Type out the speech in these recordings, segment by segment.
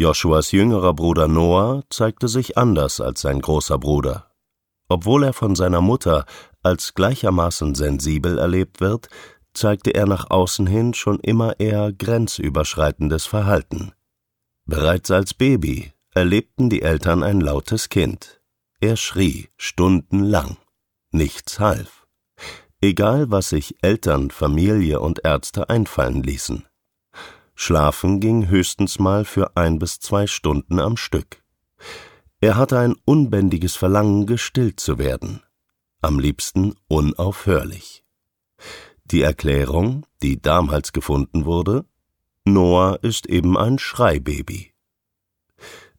Joshuas jüngerer Bruder Noah zeigte sich anders als sein großer Bruder. Obwohl er von seiner Mutter als gleichermaßen sensibel erlebt wird, zeigte er nach außen hin schon immer eher grenzüberschreitendes Verhalten. Bereits als Baby erlebten die Eltern ein lautes Kind. Er schrie stundenlang. Nichts half. Egal, was sich Eltern, Familie und Ärzte einfallen ließen. Schlafen ging höchstens mal für ein bis zwei Stunden am Stück. Er hatte ein unbändiges Verlangen, gestillt zu werden, am liebsten unaufhörlich. Die Erklärung, die damals gefunden wurde, Noah ist eben ein Schreibaby.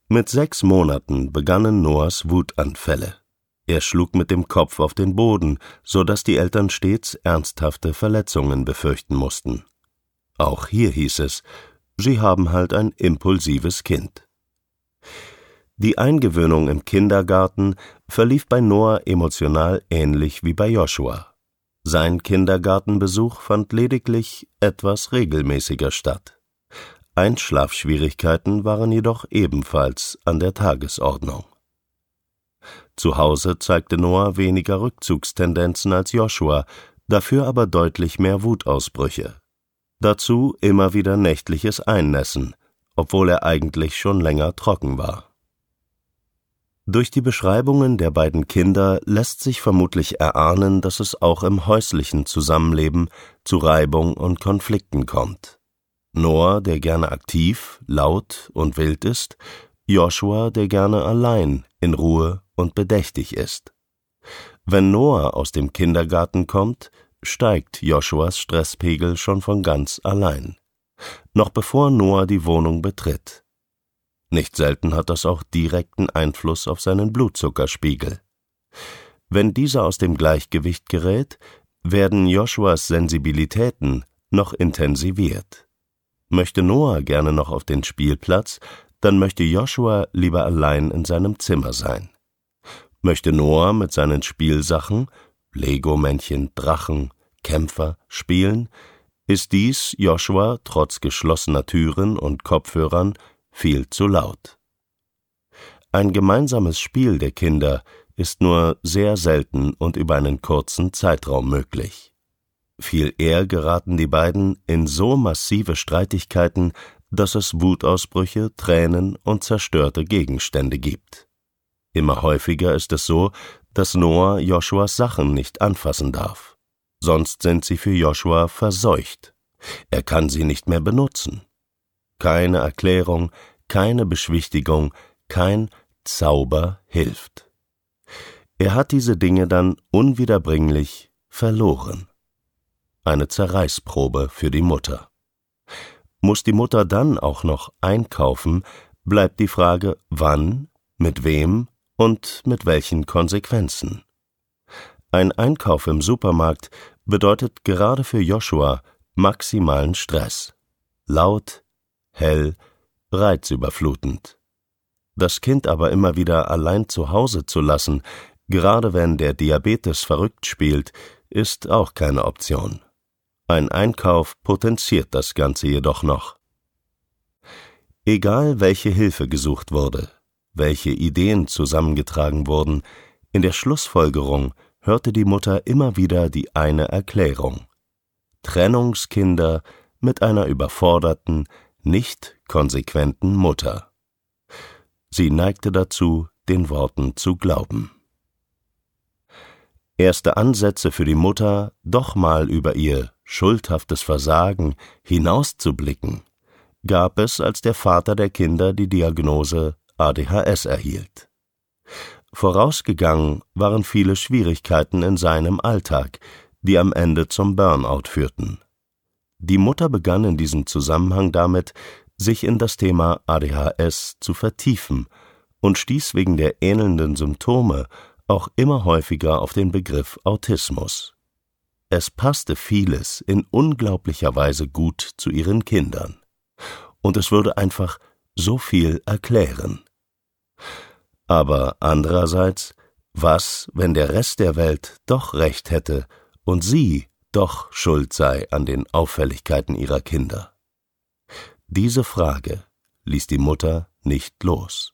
Mit sechs Monaten begannen Noahs Wutanfälle. Er schlug mit dem Kopf auf den Boden, so dass die Eltern stets ernsthafte Verletzungen befürchten mussten. Auch hier hieß es, sie haben halt ein impulsives Kind. Die Eingewöhnung im Kindergarten verlief bei Noah emotional ähnlich wie bei Joshua. Sein Kindergartenbesuch fand lediglich etwas regelmäßiger statt. Einschlafschwierigkeiten waren jedoch ebenfalls an der Tagesordnung. Zu Hause zeigte Noah weniger Rückzugstendenzen als Joshua, dafür aber deutlich mehr Wutausbrüche. Dazu immer wieder nächtliches Einnässen, obwohl er eigentlich schon länger trocken war. Durch die Beschreibungen der beiden Kinder lässt sich vermutlich erahnen, dass es auch im häuslichen Zusammenleben zu Reibung und Konflikten kommt. Noah, der gerne aktiv, laut und wild ist, Joshua, der gerne allein, in Ruhe und bedächtig ist. Wenn Noah aus dem Kindergarten kommt, steigt Joshuas Stresspegel schon von ganz allein, noch bevor Noah die Wohnung betritt. Nicht selten hat das auch direkten Einfluss auf seinen Blutzuckerspiegel. Wenn dieser aus dem Gleichgewicht gerät, werden Joshuas Sensibilitäten noch intensiviert. Möchte Noah gerne noch auf den Spielplatz, dann möchte Joshua lieber allein in seinem Zimmer sein. Möchte Noah mit seinen Spielsachen Lego-Männchen, Drachen, Kämpfer spielen, ist dies Joshua trotz geschlossener Türen und Kopfhörern viel zu laut. Ein gemeinsames Spiel der Kinder ist nur sehr selten und über einen kurzen Zeitraum möglich. Viel eher geraten die beiden in so massive Streitigkeiten, dass es Wutausbrüche, Tränen und zerstörte Gegenstände gibt. Immer häufiger ist es so, dass Noah Joshuas Sachen nicht anfassen darf. Sonst sind sie für Joshua verseucht. Er kann sie nicht mehr benutzen. Keine Erklärung, keine Beschwichtigung, kein Zauber hilft. Er hat diese Dinge dann unwiederbringlich verloren. Eine Zerreißprobe für die Mutter. Muss die Mutter dann auch noch einkaufen, bleibt die Frage, wann, mit wem und mit welchen Konsequenzen. Ein Einkauf im Supermarkt bedeutet gerade für Joshua maximalen Stress. Laut, hell, reizüberflutend. Das Kind aber immer wieder allein zu Hause zu lassen, gerade wenn der Diabetes verrückt spielt, ist auch keine Option. Ein Einkauf potenziert das Ganze jedoch noch. Egal welche Hilfe gesucht wurde, welche Ideen zusammengetragen wurden, in der Schlussfolgerung hörte die Mutter immer wieder die eine Erklärung Trennungskinder mit einer überforderten, nicht konsequenten Mutter. Sie neigte dazu, den Worten zu glauben. Erste Ansätze für die Mutter, doch mal über ihr schuldhaftes Versagen hinauszublicken, gab es, als der Vater der Kinder die Diagnose ADHS erhielt. Vorausgegangen waren viele Schwierigkeiten in seinem Alltag, die am Ende zum Burnout führten. Die Mutter begann in diesem Zusammenhang damit, sich in das Thema ADHS zu vertiefen und stieß wegen der ähnelnden Symptome auch immer häufiger auf den Begriff Autismus. Es passte vieles in unglaublicher Weise gut zu ihren Kindern. Und es würde einfach so viel erklären. Aber andererseits, was, wenn der Rest der Welt doch recht hätte und sie doch schuld sei an den Auffälligkeiten ihrer Kinder? Diese Frage ließ die Mutter nicht los.